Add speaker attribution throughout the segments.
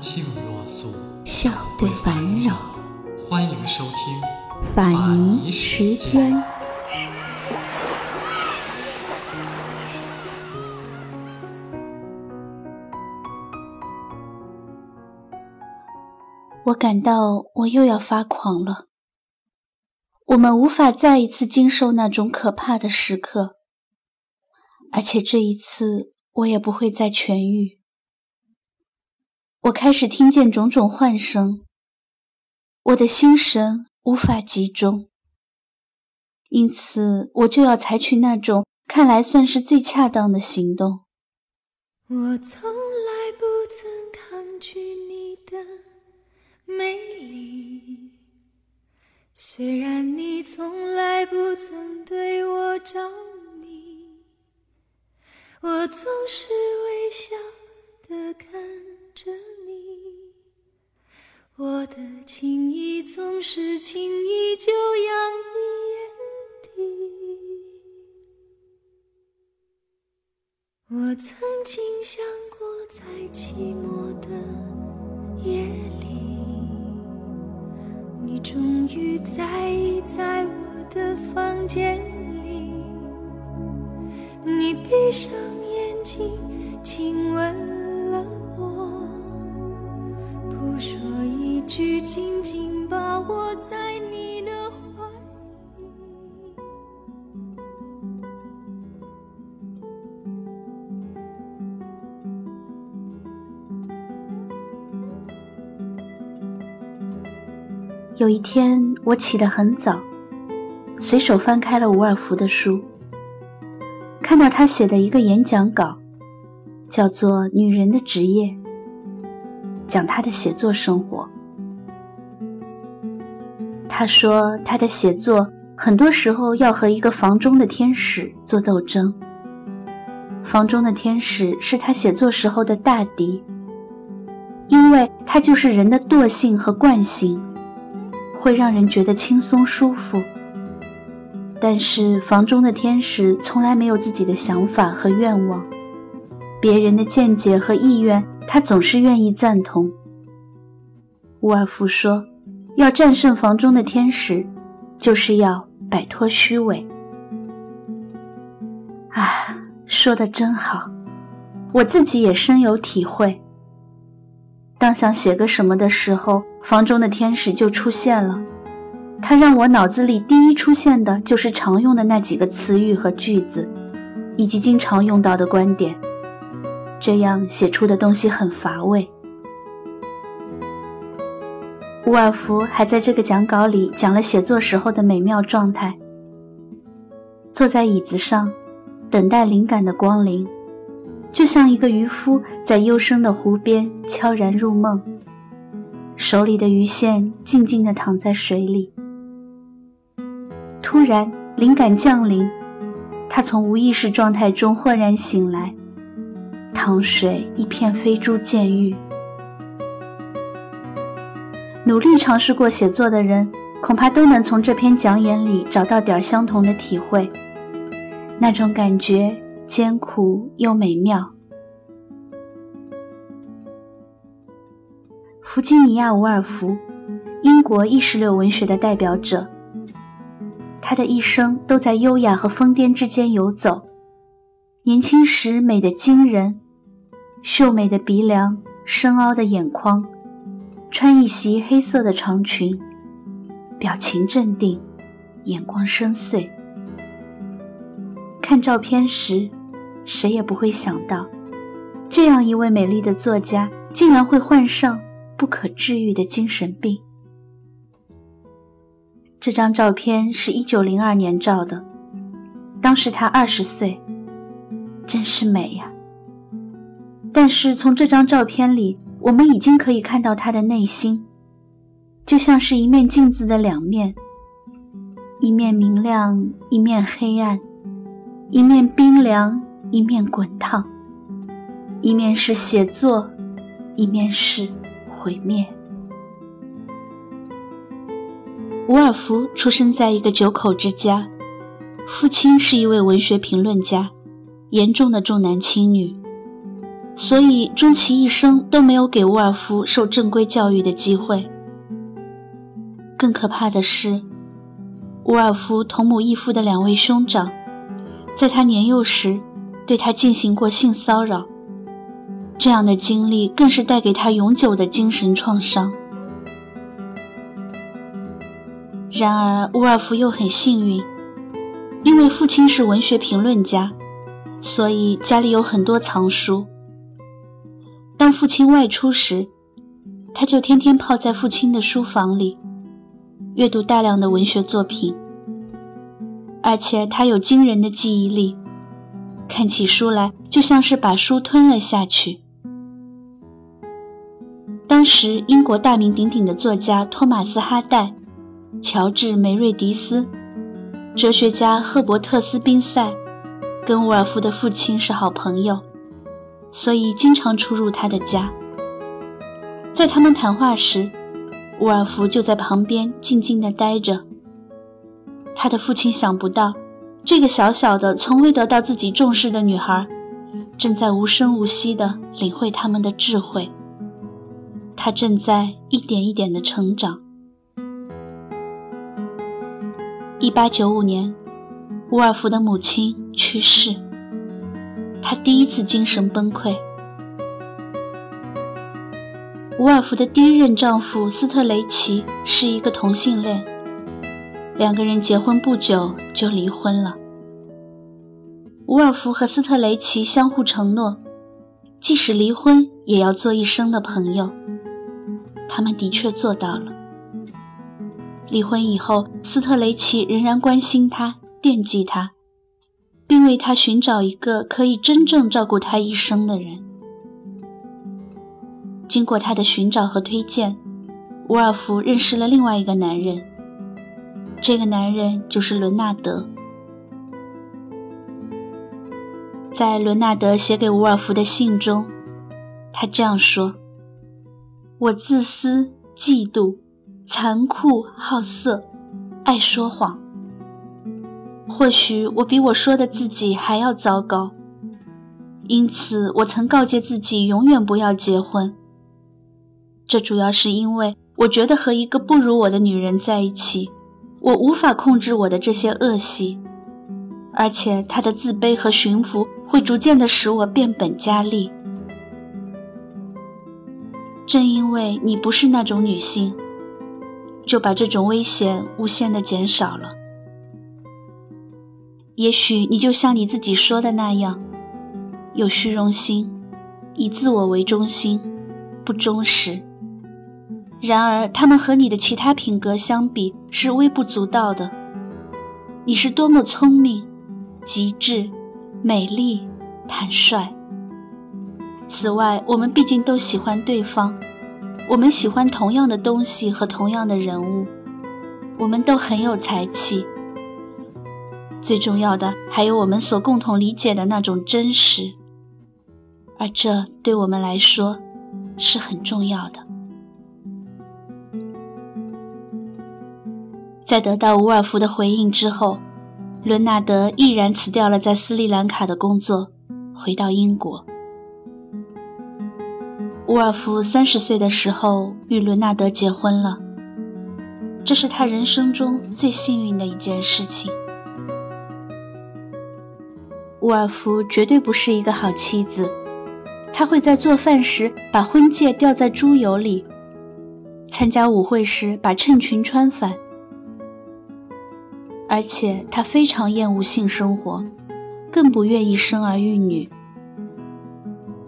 Speaker 1: 静若素，
Speaker 2: 笑对烦扰。
Speaker 1: 欢迎收听
Speaker 2: 法尼时间。我感到我又要发狂了。我们无法再一次经受那种可怕的时刻，而且这一次我也不会再痊愈。我开始听见种种幻声，我的心神无法集中，因此我就要采取那种看来算是最恰当的行动。
Speaker 3: 我从来不曾抗拒你的。美丽，虽然你从来不曾对我着迷，我总是微笑的看着你，我的情意总是轻易就洋溢眼底。我曾经想过，在寂寞的夜里。你终于在意在我的房间里，你闭上眼睛亲
Speaker 2: 有一天，我起得很早，随手翻开了伍尔夫的书，看到他写的一个演讲稿，叫做《女人的职业》，讲他的写作生活。他说，他的写作很多时候要和一个房中的天使做斗争。房中的天使是他写作时候的大敌，因为他就是人的惰性和惯性。会让人觉得轻松舒服，但是房中的天使从来没有自己的想法和愿望，别人的见解和意愿，他总是愿意赞同。沃尔夫说：“要战胜房中的天使，就是要摆脱虚伪。”啊，说的真好，我自己也深有体会。当想写个什么的时候，房中的天使就出现了。他让我脑子里第一出现的就是常用的那几个词语和句子，以及经常用到的观点。这样写出的东西很乏味。伍尔夫还在这个讲稿里讲了写作时候的美妙状态：坐在椅子上，等待灵感的光临。就像一个渔夫在幽深的湖边悄然入梦，手里的鱼线静静地躺在水里。突然，灵感降临，他从无意识状态中豁然醒来，糖水一片飞珠溅玉。努力尝试过写作的人，恐怕都能从这篇讲演里找到点相同的体会，那种感觉。艰苦又美妙。弗吉尼亚·伍尔夫，英国意识流文学的代表者。他的一生都在优雅和疯癫之间游走。年轻时美得惊人，秀美的鼻梁，深凹的眼眶，穿一袭黑色的长裙，表情镇定，眼光深邃。看照片时。谁也不会想到，这样一位美丽的作家竟然会患上不可治愈的精神病。这张照片是一九零二年照的，当时他二十岁，真是美呀。但是从这张照片里，我们已经可以看到他的内心，就像是一面镜子的两面，一面明亮，一面黑暗，一面冰凉，一面滚烫，一面是写作，一面是毁灭。伍尔夫出生在一个九口之家，父亲是一位文学评论家，严重的重男轻女。所以，终其一生都没有给沃尔夫受正规教育的机会。更可怕的是，伍尔夫同母异父的两位兄长，在他年幼时对他进行过性骚扰。这样的经历更是带给他永久的精神创伤。然而，沃尔夫又很幸运，因为父亲是文学评论家，所以家里有很多藏书。当父亲外出时，他就天天泡在父亲的书房里，阅读大量的文学作品。而且他有惊人的记忆力，看起书来就像是把书吞了下去。当时，英国大名鼎鼎的作家托马斯·哈代、乔治·梅瑞迪斯、哲学家赫伯特斯·宾塞，跟伍尔夫的父亲是好朋友。所以经常出入他的家。在他们谈话时，沃尔夫就在旁边静静地待着。他的父亲想不到，这个小小的、从未得到自己重视的女孩，正在无声无息地领会他们的智慧。她正在一点一点地成长。一八九五年，伍尔夫的母亲去世。他第一次精神崩溃。伍尔夫的第一任丈夫斯特雷奇是一个同性恋，两个人结婚不久就离婚了。伍尔夫和斯特雷奇相互承诺，即使离婚也要做一生的朋友。他们的确做到了。离婚以后，斯特雷奇仍然关心他，惦记他。并为他寻找一个可以真正照顾他一生的人。经过他的寻找和推荐，伍尔夫认识了另外一个男人。这个男人就是伦纳德。在伦纳德写给伍尔夫的信中，他这样说：“我自私、嫉妒、残酷、好色，爱说谎。”或许我比我说的自己还要糟糕，因此我曾告诫自己永远不要结婚。这主要是因为我觉得和一个不如我的女人在一起，我无法控制我的这些恶习，而且她的自卑和驯服会逐渐的使我变本加厉。正因为你不是那种女性，就把这种危险无限的减少了。也许你就像你自己说的那样，有虚荣心，以自我为中心，不忠实。然而，他们和你的其他品格相比是微不足道的。你是多么聪明、极致、美丽、坦率。此外，我们毕竟都喜欢对方，我们喜欢同样的东西和同样的人物，我们都很有才气。最重要的还有我们所共同理解的那种真实，而这对我们来说是很重要的。在得到伍尔夫的回应之后，伦纳德毅然辞掉了在斯里兰卡的工作，回到英国。伍尔夫三十岁的时候与伦纳德结婚了，这是他人生中最幸运的一件事情。伍尔夫绝对不是一个好妻子，他会在做饭时把婚戒掉在猪油里，参加舞会时把衬裙穿反，而且他非常厌恶性生活，更不愿意生儿育女。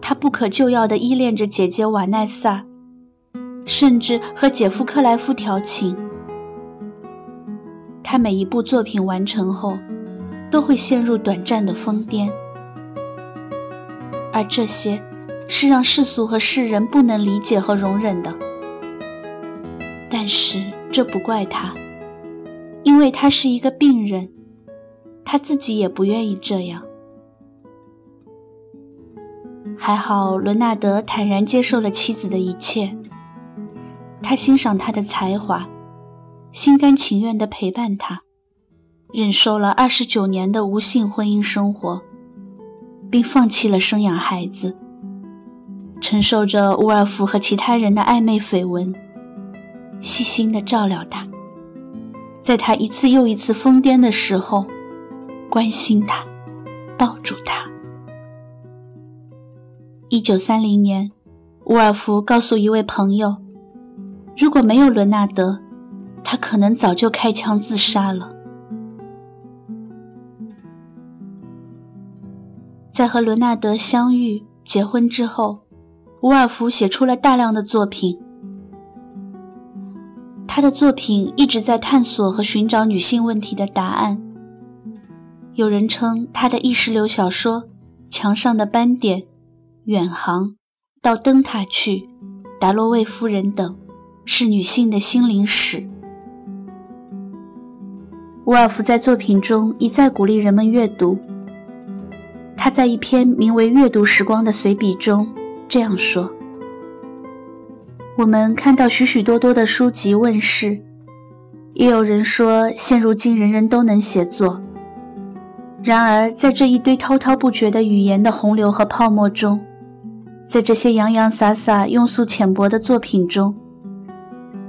Speaker 2: 他不可救药地依恋着姐姐瓦奈萨，甚至和姐夫克莱夫调情。他每一部作品完成后。都会陷入短暂的疯癫，而这些是让世俗和世人不能理解和容忍的。但是这不怪他，因为他是一个病人，他自己也不愿意这样。还好，伦纳德坦然接受了妻子的一切。他欣赏她的才华，心甘情愿地陪伴她，忍受了二十九年的无性婚姻生活，并放弃了生养孩子，承受着乌尔夫和其他人的暧昧绯闻，细心地照料他，在他一次又一次疯癫的时候，关心他，抱住他。一九三零年，伍尔夫告诉一位朋友，如果没有伦纳德，他可能早就开枪自杀了。在和伦纳德相遇、结婚之后，伍尔夫写出了大量的作品。他的作品一直在探索和寻找女性问题的答案。有人称他的意识流小说《墙上的斑点》。远航，到灯塔去，达洛卫夫人等，是女性的心灵史。沃尔夫在作品中一再鼓励人们阅读。他在一篇名为《阅读时光》的随笔中这样说：“我们看到许许多多的书籍问世，也有人说现如今人人都能写作。然而，在这一堆滔滔不绝的语言的洪流和泡沫中，在这些洋洋洒洒、庸俗浅薄的作品中，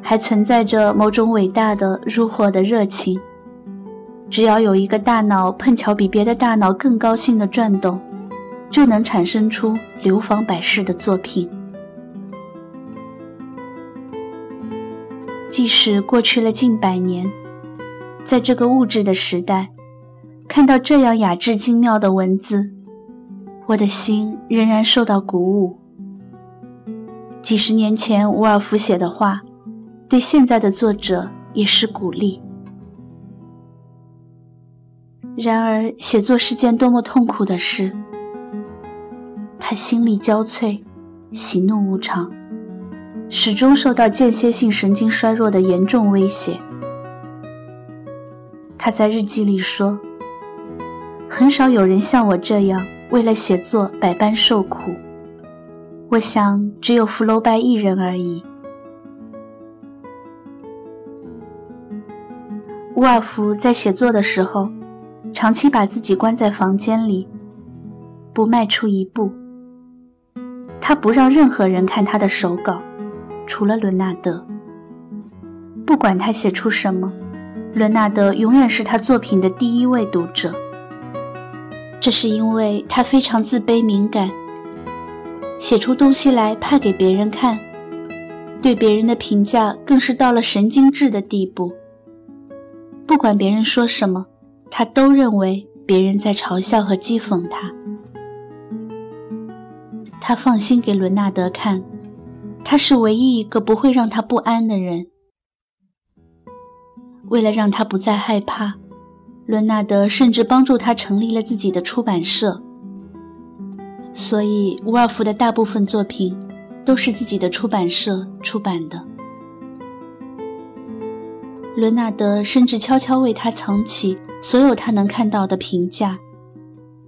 Speaker 2: 还存在着某种伟大的、如火的热情。只要有一个大脑碰巧比别的大脑更高兴的转动，就能产生出流芳百世的作品。即使过去了近百年，在这个物质的时代，看到这样雅致精妙的文字。我的心仍然受到鼓舞。几十年前伍尔夫写的话，对现在的作者也是鼓励。然而，写作是件多么痛苦的事。他心力交瘁，喜怒无常，始终受到间歇性神经衰弱的严重威胁。他在日记里说：“很少有人像我这样。”为了写作百般受苦，我想只有福楼拜一人而已。沃尔夫在写作的时候，长期把自己关在房间里，不迈出一步。他不让任何人看他的手稿，除了伦纳德。不管他写出什么，伦纳德永远是他作品的第一位读者。这是因为他非常自卑敏感，写出东西来怕给别人看，对别人的评价更是到了神经质的地步。不管别人说什么，他都认为别人在嘲笑和讥讽他。他放心给伦纳德看，他是唯一一个不会让他不安的人。为了让他不再害怕。伦纳德甚至帮助他成立了自己的出版社，所以伍尔夫的大部分作品都是自己的出版社出版的。伦纳德甚至悄悄为他藏起所有他能看到的评价，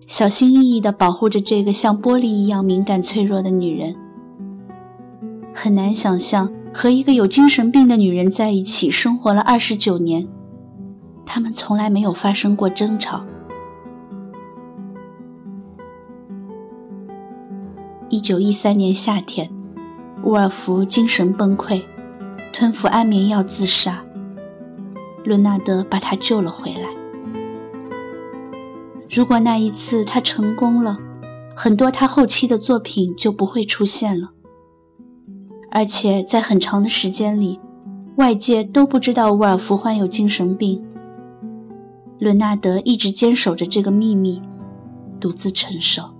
Speaker 2: 小心翼翼地保护着这个像玻璃一样敏感脆弱的女人。很难想象和一个有精神病的女人在一起生活了二十九年。他们从来没有发生过争吵。一九一三年夏天，沃尔夫精神崩溃，吞服安眠药自杀。伦纳德把他救了回来。如果那一次他成功了，很多他后期的作品就不会出现了。而且在很长的时间里，外界都不知道沃尔夫患有精神病。伦纳德一直坚守着这个秘密，独自承受。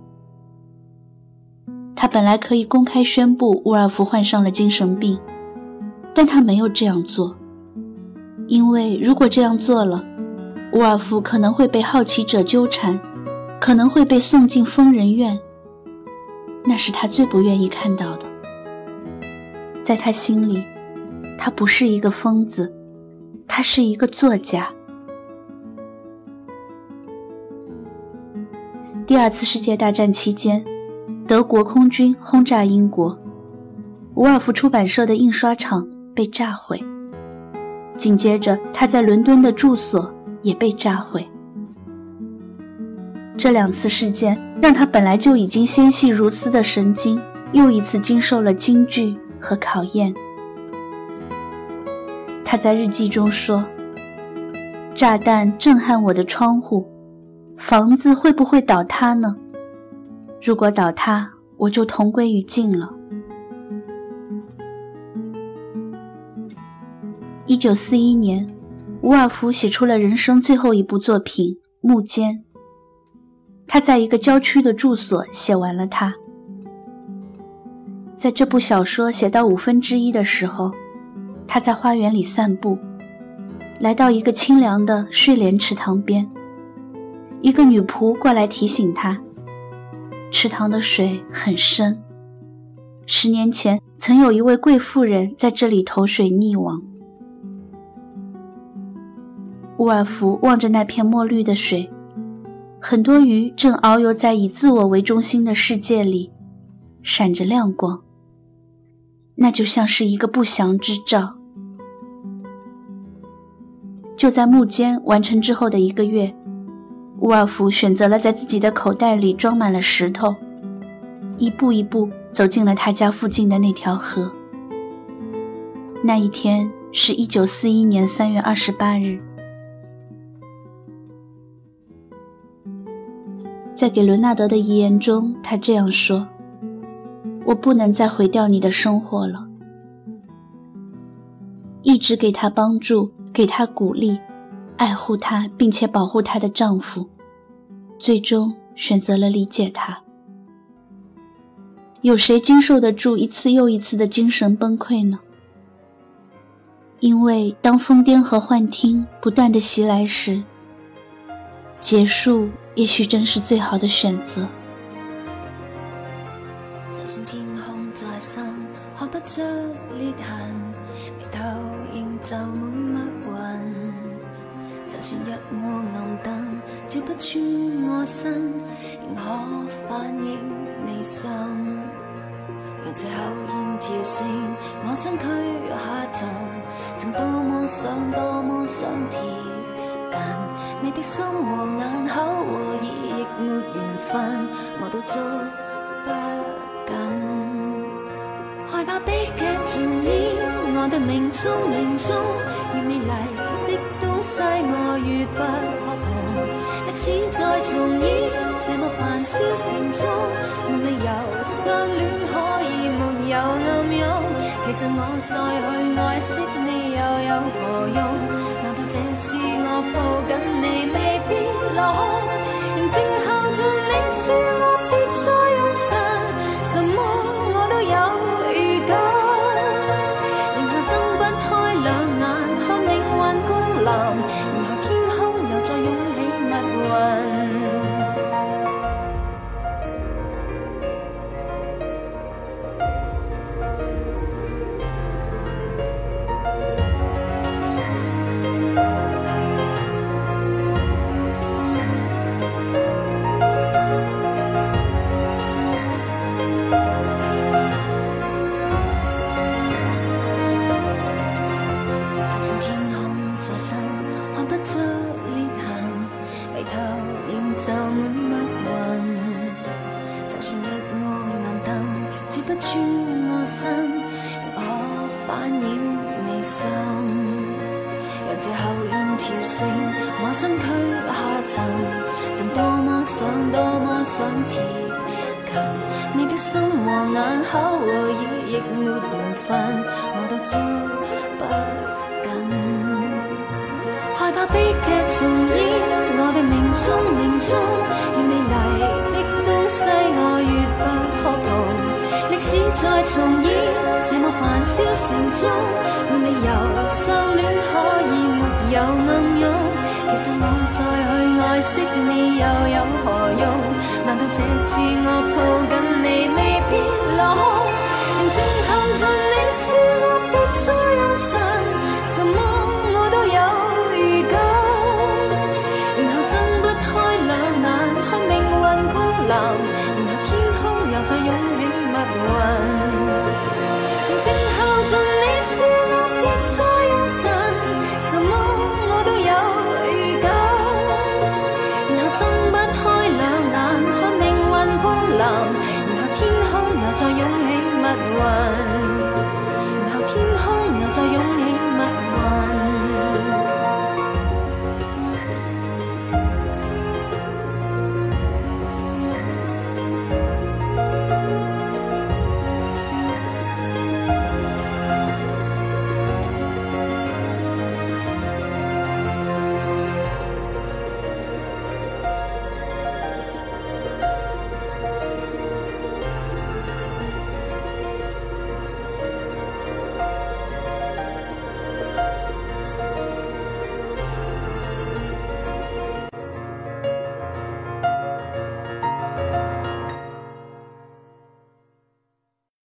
Speaker 2: 他本来可以公开宣布沃尔夫患上了精神病，但他没有这样做，因为如果这样做了，沃尔夫可能会被好奇者纠缠，可能会被送进疯人院。那是他最不愿意看到的。在他心里，他不是一个疯子，他是一个作家。第二次世界大战期间，德国空军轰炸英国，伍尔夫出版社的印刷厂被炸毁。紧接着，他在伦敦的住所也被炸毁。这两次事件让他本来就已经纤细如丝的神经，又一次经受了惊惧和考验。他在日记中说：“炸弹震撼我的窗户。”房子会不会倒塌呢？如果倒塌，我就同归于尽了。一九四一年，伍尔夫写出了人生最后一部作品《幕间》。他在一个郊区的住所写完了它。在这部小说写到五分之一的时候，他在花园里散步，来到一个清凉的睡莲池塘边。一个女仆过来提醒他，池塘的水很深。十年前，曾有一位贵妇人在这里投水溺亡。沃尔夫望着那片墨绿的水，很多鱼正遨游在以自我为中心的世界里，闪着亮光。那就像是一个不祥之兆。就在木间完成之后的一个月。沃尔夫选择了在自己的口袋里装满了石头，一步一步走进了他家附近的那条河。那一天是一九四一年三月二十八日，在给伦纳德的遗言中，他这样说：“我不能再毁掉你的生活了。”一直给他帮助，给他鼓励。爱护她并且保护她的丈夫，最终选择了理解她。有谁经受得住一次又一次的精神崩溃呢？因为当疯癫和幻听不断的袭来时，结束也许正是最好的选择。
Speaker 3: 穿我身，仍可反映你心。让这口烟跳升，我身躯下沉，曾多么想，多么想贴近你的心和眼口和耳，亦没缘分，我都捉不紧。害怕悲剧重演，我的命中命中越美丽的东。西我越不可碰，历史再重演，这么繁嚣城中，没理由相恋可以没有暗涌。其实我再去爱惜你又有何用？难道这次我抱紧你未必落空？仍静候着你说我别再用神，什么我都有穿我身躯下沉，曾多么想，多么想贴近你的心和眼口和耳，亦没缘分，我都捉不紧。害怕悲剧重演，我的命中命中，越美丽的东西我越不可碰。历史再重演，这么繁嚣城中，没理由相恋可以没有暗涌。其实我再去爱惜你又有何用？难道这次我抱紧你未必落空？静候着你说我别再忧伤，眼看